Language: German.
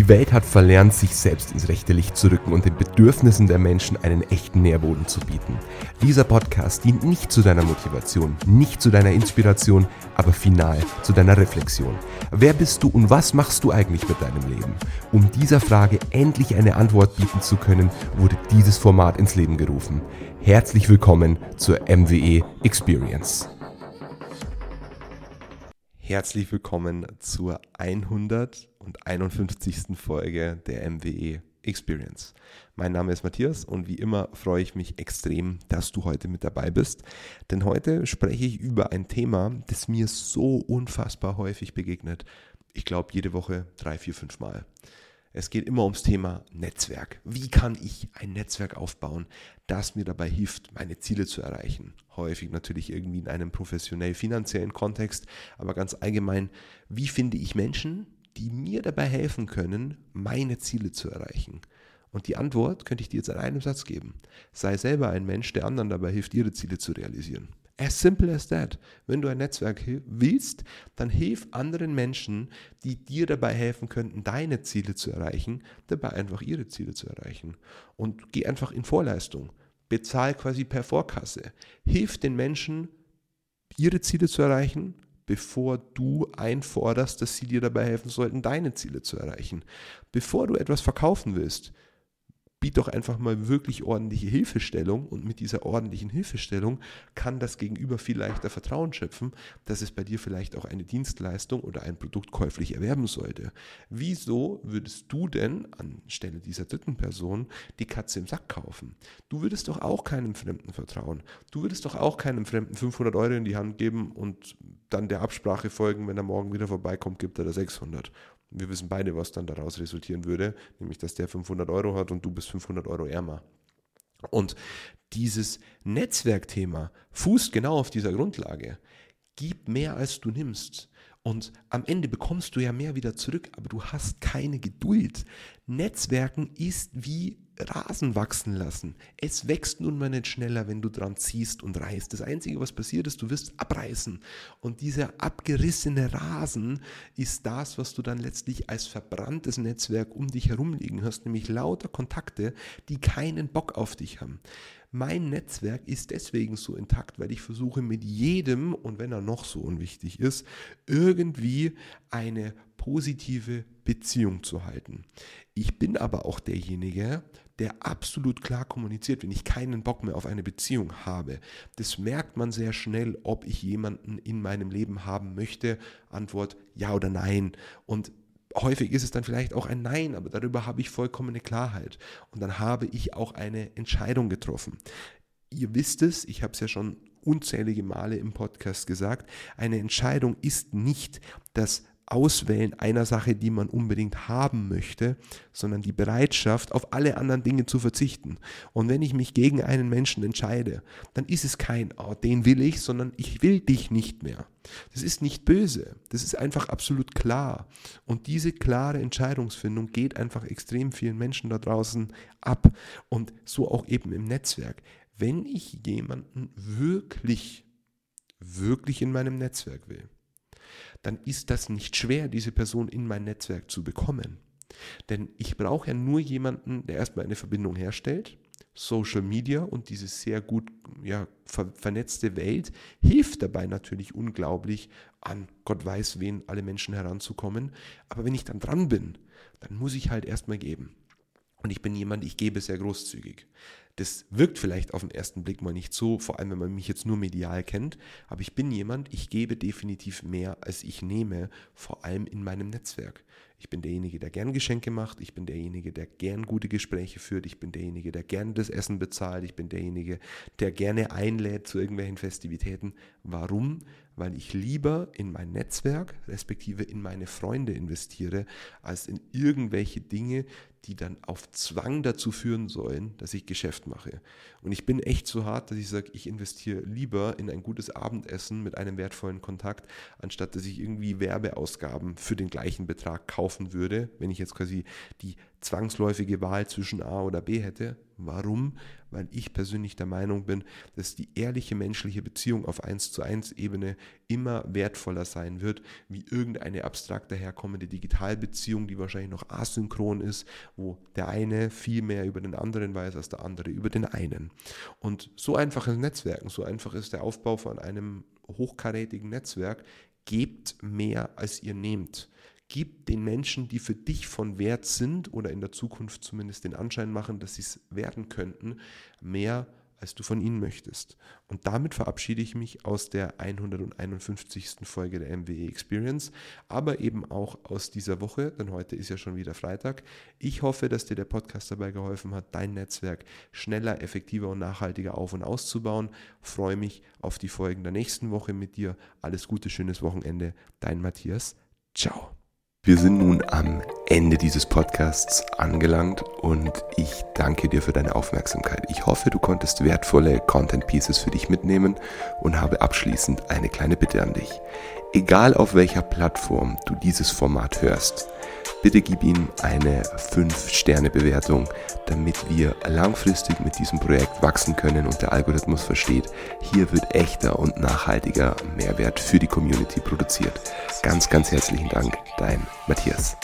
Die Welt hat verlernt, sich selbst ins rechte Licht zu rücken und den Bedürfnissen der Menschen einen echten Nährboden zu bieten. Dieser Podcast dient nicht zu deiner Motivation, nicht zu deiner Inspiration, aber final zu deiner Reflexion. Wer bist du und was machst du eigentlich mit deinem Leben? Um dieser Frage endlich eine Antwort bieten zu können, wurde dieses Format ins Leben gerufen. Herzlich willkommen zur MWE Experience. Herzlich willkommen zur 151. Folge der MWE Experience. Mein Name ist Matthias und wie immer freue ich mich extrem, dass du heute mit dabei bist. Denn heute spreche ich über ein Thema, das mir so unfassbar häufig begegnet. Ich glaube jede Woche drei, vier, fünf Mal. Es geht immer ums Thema Netzwerk. Wie kann ich ein Netzwerk aufbauen, das mir dabei hilft, meine Ziele zu erreichen? Häufig natürlich irgendwie in einem professionell finanziellen Kontext, aber ganz allgemein, wie finde ich Menschen, die mir dabei helfen können, meine Ziele zu erreichen? Und die Antwort könnte ich dir jetzt in einem Satz geben. Sei selber ein Mensch, der anderen dabei hilft, ihre Ziele zu realisieren. As simple as that. Wenn du ein Netzwerk willst, dann hilf anderen Menschen, die dir dabei helfen könnten, deine Ziele zu erreichen, dabei einfach ihre Ziele zu erreichen. Und geh einfach in Vorleistung. Bezahl quasi per Vorkasse. Hilf den Menschen, ihre Ziele zu erreichen, bevor du einforderst, dass sie dir dabei helfen sollten, deine Ziele zu erreichen. Bevor du etwas verkaufen willst, biet doch einfach mal wirklich ordentliche Hilfestellung und mit dieser ordentlichen Hilfestellung kann das Gegenüber viel leichter Vertrauen schöpfen, dass es bei dir vielleicht auch eine Dienstleistung oder ein Produkt käuflich erwerben sollte. Wieso würdest du denn anstelle dieser dritten Person die Katze im Sack kaufen? Du würdest doch auch keinem Fremden vertrauen. Du würdest doch auch keinem Fremden 500 Euro in die Hand geben und dann der Absprache folgen, wenn er morgen wieder vorbeikommt, gibt er da 600. Wir wissen beide, was dann daraus resultieren würde, nämlich dass der 500 Euro hat und du bist 500 Euro ärmer. Und dieses Netzwerkthema fußt genau auf dieser Grundlage. Gib mehr, als du nimmst. Und am Ende bekommst du ja mehr wieder zurück, aber du hast keine Geduld. Netzwerken ist wie Rasen wachsen lassen. Es wächst nun mal nicht schneller, wenn du dran ziehst und reißt. Das Einzige, was passiert ist, du wirst abreißen. Und dieser abgerissene Rasen ist das, was du dann letztlich als verbranntes Netzwerk um dich herum liegen hast, nämlich lauter Kontakte, die keinen Bock auf dich haben. Mein Netzwerk ist deswegen so intakt, weil ich versuche mit jedem, und wenn er noch so unwichtig ist, irgendwie eine positive Beziehung zu halten. Ich bin aber auch derjenige, der absolut klar kommuniziert, wenn ich keinen Bock mehr auf eine Beziehung habe. Das merkt man sehr schnell, ob ich jemanden in meinem Leben haben möchte. Antwort ja oder nein. Und häufig ist es dann vielleicht auch ein Nein, aber darüber habe ich vollkommene Klarheit. Und dann habe ich auch eine Entscheidung getroffen. Ihr wisst es, ich habe es ja schon unzählige Male im Podcast gesagt, eine Entscheidung ist nicht das Auswählen einer Sache, die man unbedingt haben möchte, sondern die Bereitschaft, auf alle anderen Dinge zu verzichten. Und wenn ich mich gegen einen Menschen entscheide, dann ist es kein, oh, den will ich, sondern ich will dich nicht mehr. Das ist nicht böse, das ist einfach absolut klar. Und diese klare Entscheidungsfindung geht einfach extrem vielen Menschen da draußen ab. Und so auch eben im Netzwerk. Wenn ich jemanden wirklich, wirklich in meinem Netzwerk will, dann ist das nicht schwer, diese Person in mein Netzwerk zu bekommen. Denn ich brauche ja nur jemanden, der erstmal eine Verbindung herstellt. Social Media und diese sehr gut ja, ver vernetzte Welt hilft dabei natürlich unglaublich, an Gott weiß wen alle Menschen heranzukommen. Aber wenn ich dann dran bin, dann muss ich halt erstmal geben. Und ich bin jemand, ich gebe sehr großzügig. Das wirkt vielleicht auf den ersten Blick mal nicht so, vor allem wenn man mich jetzt nur medial kennt, aber ich bin jemand, ich gebe definitiv mehr, als ich nehme, vor allem in meinem Netzwerk. Ich bin derjenige, der gern Geschenke macht, ich bin derjenige, der gern gute Gespräche führt, ich bin derjenige, der gern das Essen bezahlt, ich bin derjenige, der gerne einlädt zu irgendwelchen Festivitäten. Warum? Weil ich lieber in mein Netzwerk, respektive in meine Freunde investiere, als in irgendwelche Dinge, die dann auf Zwang dazu führen sollen, dass ich Geschäft mache. Und ich bin echt so hart, dass ich sage, ich investiere lieber in ein gutes Abendessen mit einem wertvollen Kontakt, anstatt dass ich irgendwie Werbeausgaben für den gleichen Betrag kaufe laufen würde, wenn ich jetzt quasi die zwangsläufige Wahl zwischen A oder B hätte. Warum? Weil ich persönlich der Meinung bin, dass die ehrliche menschliche Beziehung auf 1 zu 1 Ebene immer wertvoller sein wird, wie irgendeine abstrakt daherkommende Digitalbeziehung, die wahrscheinlich noch asynchron ist, wo der eine viel mehr über den anderen weiß als der andere über den einen. Und so einfach ist Netzwerken, so einfach ist der Aufbau von einem hochkarätigen Netzwerk. Gebt mehr, als ihr nehmt. Gib den Menschen, die für dich von Wert sind oder in der Zukunft zumindest den Anschein machen, dass sie es werden könnten, mehr als du von ihnen möchtest. Und damit verabschiede ich mich aus der 151. Folge der MWE Experience, aber eben auch aus dieser Woche, denn heute ist ja schon wieder Freitag. Ich hoffe, dass dir der Podcast dabei geholfen hat, dein Netzwerk schneller, effektiver und nachhaltiger auf- und auszubauen. freue mich auf die Folgen der nächsten Woche mit dir. Alles Gute, schönes Wochenende. Dein Matthias. Ciao. Wir sind nun am Ende dieses Podcasts angelangt und ich danke dir für deine Aufmerksamkeit. Ich hoffe, du konntest wertvolle Content Pieces für dich mitnehmen und habe abschließend eine kleine Bitte an dich. Egal auf welcher Plattform du dieses Format hörst, bitte gib ihm eine 5-Sterne-Bewertung, damit wir langfristig mit diesem Projekt wachsen können und der Algorithmus versteht, hier wird echter und nachhaltiger Mehrwert für die Community produziert. Ganz, ganz herzlichen Dank, dein Matthias.